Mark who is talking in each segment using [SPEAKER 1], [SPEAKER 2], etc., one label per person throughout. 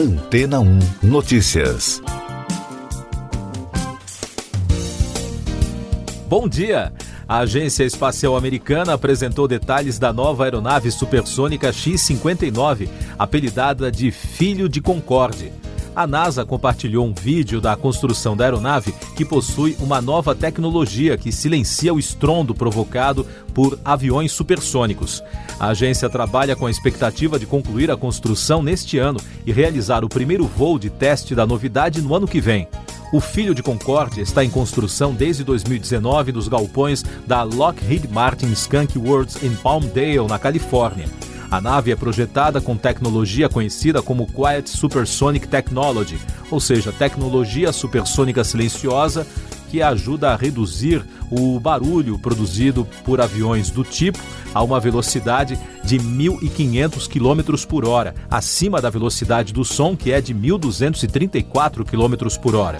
[SPEAKER 1] Antena 1 Notícias.
[SPEAKER 2] Bom dia! A Agência Espacial Americana apresentou detalhes da nova aeronave supersônica X-59, apelidada de Filho de Concorde. A NASA compartilhou um vídeo da construção da aeronave que possui uma nova tecnologia que silencia o estrondo provocado por aviões supersônicos. A agência trabalha com a expectativa de concluir a construção neste ano e realizar o primeiro voo de teste da novidade no ano que vem. O Filho de Concorde está em construção desde 2019 nos galpões da Lockheed Martin Skunk Works em Palmdale, na Califórnia. A nave é projetada com tecnologia conhecida como Quiet Supersonic Technology, ou seja, tecnologia supersônica silenciosa que ajuda a reduzir o barulho produzido por aviões do tipo a uma velocidade de 1.500 km por hora, acima da velocidade do som, que é de 1.234 km por hora.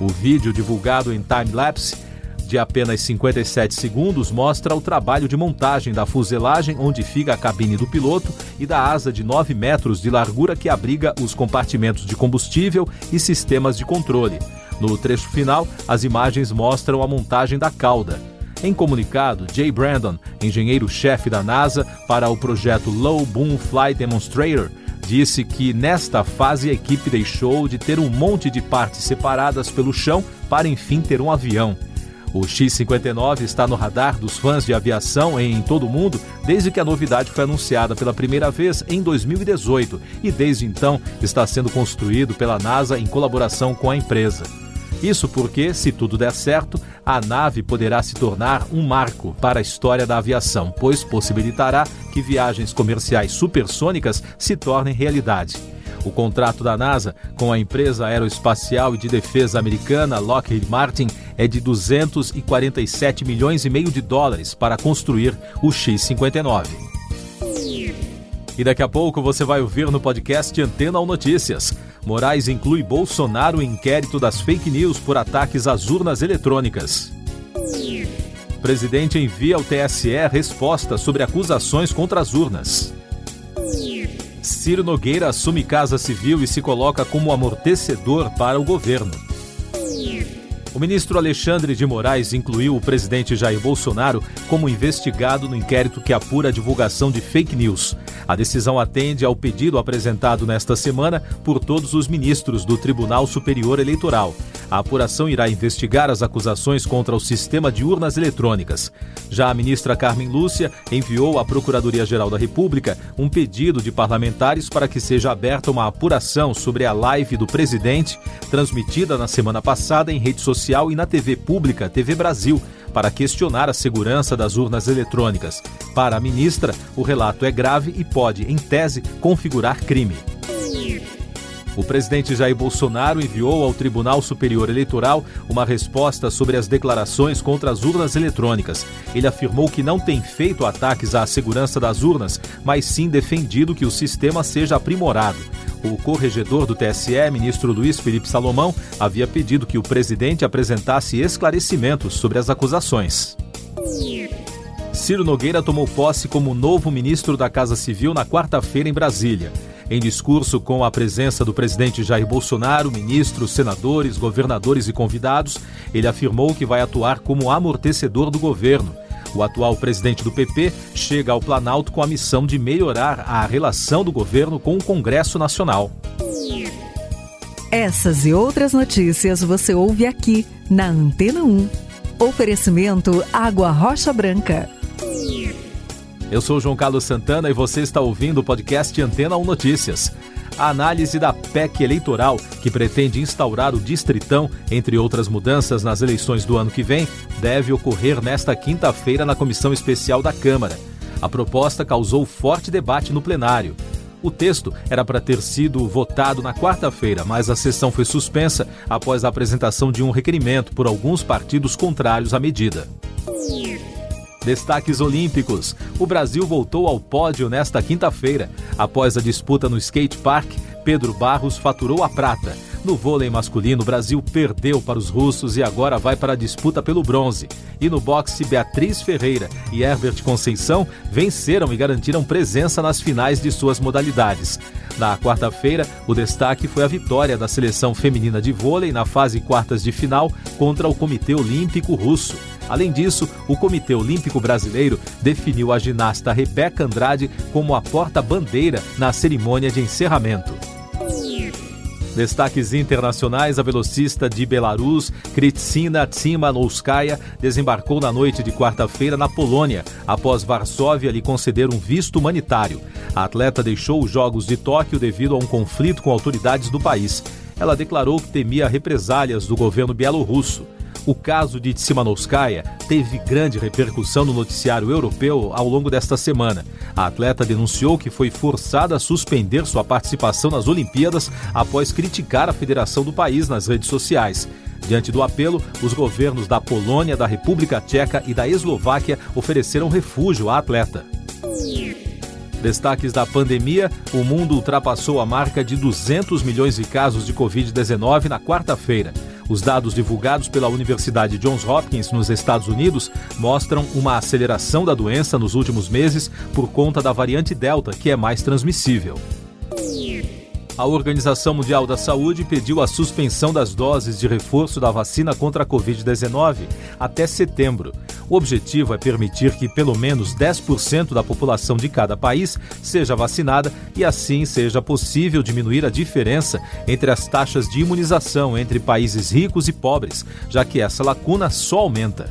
[SPEAKER 2] O vídeo divulgado em time-lapse de apenas 57 segundos mostra o trabalho de montagem da fuselagem onde fica a cabine do piloto e da asa de 9 metros de largura que abriga os compartimentos de combustível e sistemas de controle. No trecho final, as imagens mostram a montagem da cauda. Em comunicado, Jay Brandon, engenheiro-chefe da NASA para o projeto Low Boom Flight Demonstrator, disse que nesta fase a equipe deixou de ter um monte de partes separadas pelo chão para enfim ter um avião. O X-59 está no radar dos fãs de aviação em todo o mundo desde que a novidade foi anunciada pela primeira vez em 2018 e desde então está sendo construído pela NASA em colaboração com a empresa. Isso porque, se tudo der certo, a nave poderá se tornar um marco para a história da aviação, pois possibilitará que viagens comerciais supersônicas se tornem realidade. O contrato da NASA com a empresa aeroespacial e de defesa americana Lockheed Martin é de 247 milhões e meio de dólares para construir o X-59. E daqui a pouco você vai ouvir no podcast Antena ou Notícias. Moraes inclui Bolsonaro em inquérito das fake news por ataques às urnas eletrônicas. Presidente envia ao TSE resposta sobre acusações contra as urnas. Ciro Nogueira assume Casa Civil e se coloca como amortecedor para o governo. O ministro Alexandre de Moraes incluiu o presidente Jair Bolsonaro como investigado no inquérito que apura a divulgação de fake news. A decisão atende ao pedido apresentado nesta semana por todos os ministros do Tribunal Superior Eleitoral. A apuração irá investigar as acusações contra o sistema de urnas eletrônicas. Já a ministra Carmen Lúcia enviou à Procuradoria-Geral da República um pedido de parlamentares para que seja aberta uma apuração sobre a live do presidente, transmitida na semana passada em rede social e na TV pública, TV Brasil, para questionar a segurança das urnas eletrônicas. Para a ministra, o relato é grave e pode, em tese, configurar crime. O presidente Jair Bolsonaro enviou ao Tribunal Superior Eleitoral uma resposta sobre as declarações contra as urnas eletrônicas. Ele afirmou que não tem feito ataques à segurança das urnas, mas sim defendido que o sistema seja aprimorado. O corregedor do TSE, ministro Luiz Felipe Salomão, havia pedido que o presidente apresentasse esclarecimentos sobre as acusações. Ciro Nogueira tomou posse como novo ministro da Casa Civil na quarta-feira em Brasília. Em discurso com a presença do presidente Jair Bolsonaro, ministros, senadores, governadores e convidados, ele afirmou que vai atuar como amortecedor do governo. O atual presidente do PP chega ao Planalto com a missão de melhorar a relação do governo com o Congresso Nacional.
[SPEAKER 3] Essas e outras notícias você ouve aqui na Antena 1. Oferecimento Água Rocha Branca.
[SPEAKER 2] Eu sou João Carlos Santana e você está ouvindo o podcast Antena 1 Notícias. A análise da PEC eleitoral, que pretende instaurar o distritão, entre outras mudanças nas eleições do ano que vem, deve ocorrer nesta quinta-feira na comissão especial da Câmara. A proposta causou forte debate no plenário. O texto era para ter sido votado na quarta-feira, mas a sessão foi suspensa após a apresentação de um requerimento por alguns partidos contrários à medida. Destaques olímpicos. O Brasil voltou ao pódio nesta quinta-feira. Após a disputa no skate park, Pedro Barros faturou a prata. No vôlei masculino, o Brasil perdeu para os russos e agora vai para a disputa pelo bronze. E no boxe, Beatriz Ferreira e Herbert Conceição venceram e garantiram presença nas finais de suas modalidades. Na quarta-feira, o destaque foi a vitória da seleção feminina de vôlei na fase quartas de final contra o Comitê Olímpico Russo. Além disso, o Comitê Olímpico Brasileiro definiu a ginasta Rebeca Andrade como a porta-bandeira na cerimônia de encerramento. Destaques internacionais: a velocista de Belarus, Kritsina Tsimanouskaya, desembarcou na noite de quarta-feira na Polônia, após Varsóvia lhe conceder um visto humanitário. A atleta deixou os Jogos de Tóquio devido a um conflito com autoridades do país. Ela declarou que temia represálias do governo bielorrusso. O caso de Tsimanouskaya teve grande repercussão no noticiário europeu ao longo desta semana. A atleta denunciou que foi forçada a suspender sua participação nas Olimpíadas após criticar a federação do país nas redes sociais. Diante do apelo, os governos da Polônia, da República Tcheca e da Eslováquia ofereceram refúgio à atleta. Destaques da pandemia: o mundo ultrapassou a marca de 200 milhões de casos de Covid-19 na quarta-feira. Os dados divulgados pela Universidade Johns Hopkins nos Estados Unidos mostram uma aceleração da doença nos últimos meses por conta da variante Delta, que é mais transmissível. A Organização Mundial da Saúde pediu a suspensão das doses de reforço da vacina contra a Covid-19 até setembro. O objetivo é permitir que pelo menos 10% da população de cada país seja vacinada e assim seja possível diminuir a diferença entre as taxas de imunização entre países ricos e pobres, já que essa lacuna só aumenta.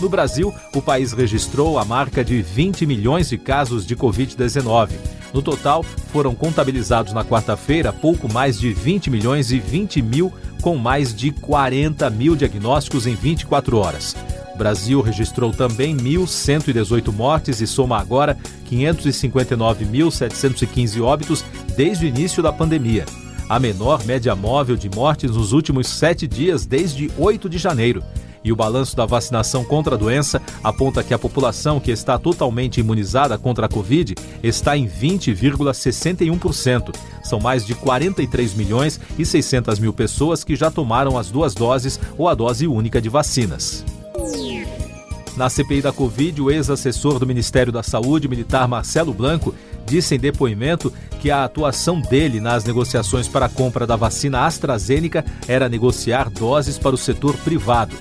[SPEAKER 2] No Brasil, o país registrou a marca de 20 milhões de casos de Covid-19. No total, foram contabilizados na quarta-feira pouco mais de 20 milhões e 20 mil, com mais de 40 mil diagnósticos em 24 horas. Brasil registrou também 1.118 mortes e soma agora 559.715 óbitos desde o início da pandemia. A menor média móvel de mortes nos últimos sete dias, desde 8 de janeiro. E o balanço da vacinação contra a doença aponta que a população que está totalmente imunizada contra a Covid está em 20,61%. São mais de 43 milhões e 600 mil pessoas que já tomaram as duas doses ou a dose única de vacinas. Na CPI da Covid, o ex-assessor do Ministério da Saúde, militar Marcelo Blanco, disse em depoimento que a atuação dele nas negociações para a compra da vacina AstraZeneca era negociar doses para o setor privado.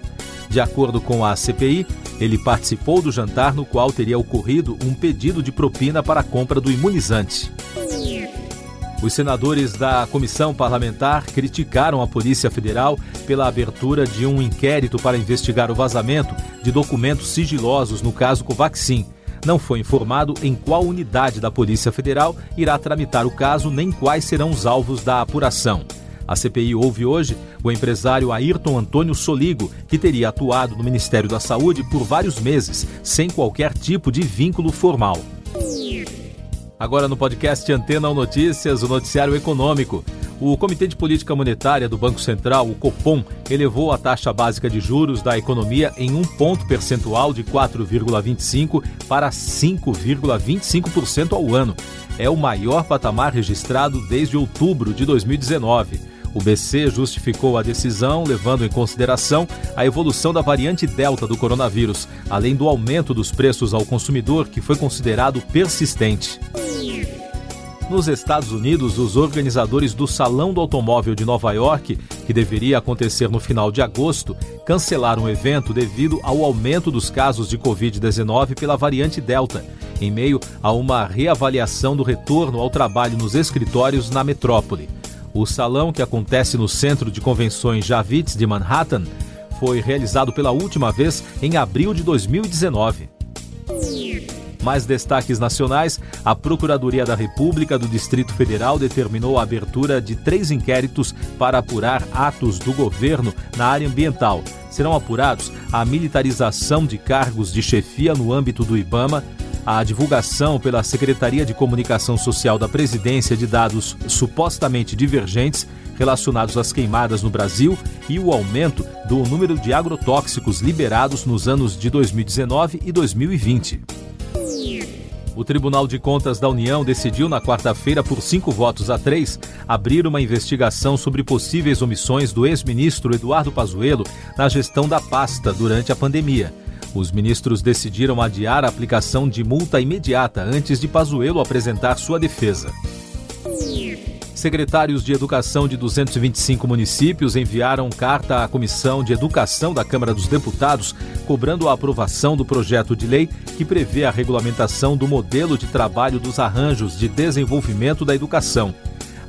[SPEAKER 2] De acordo com a CPI, ele participou do jantar no qual teria ocorrido um pedido de propina para a compra do imunizante. Os senadores da comissão parlamentar criticaram a Polícia Federal pela abertura de um inquérito para investigar o vazamento de documentos sigilosos no caso Covaxin. Não foi informado em qual unidade da Polícia Federal irá tramitar o caso nem quais serão os alvos da apuração. A CPI ouve hoje o empresário Ayrton Antônio Soligo, que teria atuado no Ministério da Saúde por vários meses, sem qualquer tipo de vínculo formal. Agora no podcast Antena ou Notícias, o noticiário econômico. O Comitê de Política Monetária do Banco Central, o Copom, elevou a taxa básica de juros da economia em um ponto percentual de 4,25 para 5,25% ao ano. É o maior patamar registrado desde outubro de 2019. O BC justificou a decisão levando em consideração a evolução da variante Delta do coronavírus, além do aumento dos preços ao consumidor, que foi considerado persistente. Nos Estados Unidos, os organizadores do Salão do Automóvel de Nova York, que deveria acontecer no final de agosto, cancelaram o evento devido ao aumento dos casos de Covid-19 pela variante Delta, em meio a uma reavaliação do retorno ao trabalho nos escritórios na metrópole. O salão, que acontece no Centro de Convenções Javits de Manhattan, foi realizado pela última vez em abril de 2019. Mais destaques nacionais: a Procuradoria da República do Distrito Federal determinou a abertura de três inquéritos para apurar atos do governo na área ambiental. Serão apurados a militarização de cargos de chefia no âmbito do IBAMA, a divulgação pela Secretaria de Comunicação Social da Presidência de dados supostamente divergentes relacionados às queimadas no Brasil e o aumento do número de agrotóxicos liberados nos anos de 2019 e 2020. O Tribunal de Contas da União decidiu na quarta-feira, por cinco votos a três, abrir uma investigação sobre possíveis omissões do ex-ministro Eduardo Pazuello na gestão da pasta durante a pandemia. Os ministros decidiram adiar a aplicação de multa imediata antes de Pazuello apresentar sua defesa. Secretários de Educação de 225 municípios enviaram carta à Comissão de Educação da Câmara dos Deputados cobrando a aprovação do projeto de lei que prevê a regulamentação do modelo de trabalho dos arranjos de desenvolvimento da educação.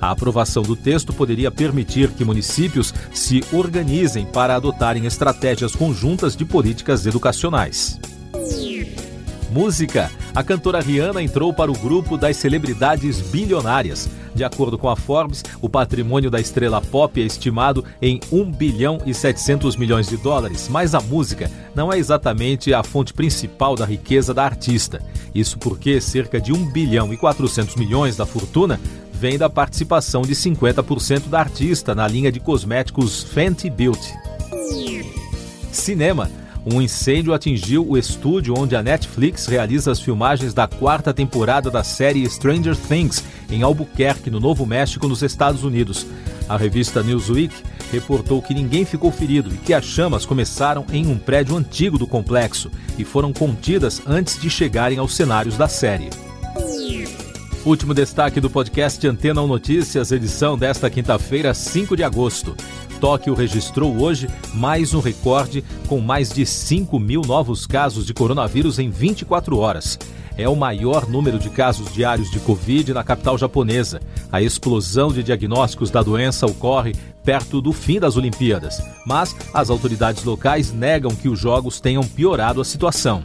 [SPEAKER 2] A aprovação do texto poderia permitir que municípios se organizem para adotarem estratégias conjuntas de políticas educacionais. Música. A cantora Rihanna entrou para o grupo das celebridades bilionárias. De acordo com a Forbes, o patrimônio da estrela pop é estimado em 1 bilhão e 700 milhões de dólares, mas a música não é exatamente a fonte principal da riqueza da artista. Isso porque cerca de 1 bilhão e 400 milhões da fortuna vem da participação de 50% da artista na linha de cosméticos Fenty Beauty. Cinema. Um incêndio atingiu o estúdio onde a Netflix realiza as filmagens da quarta temporada da série Stranger Things, em Albuquerque, no Novo México, nos Estados Unidos. A revista Newsweek reportou que ninguém ficou ferido e que as chamas começaram em um prédio antigo do complexo e foram contidas antes de chegarem aos cenários da série. Último destaque do podcast Antena 1 Notícias, edição desta quinta-feira, 5 de agosto. Tóquio registrou hoje mais um recorde com mais de 5 mil novos casos de coronavírus em 24 horas. É o maior número de casos diários de Covid na capital japonesa. A explosão de diagnósticos da doença ocorre perto do fim das Olimpíadas, mas as autoridades locais negam que os jogos tenham piorado a situação.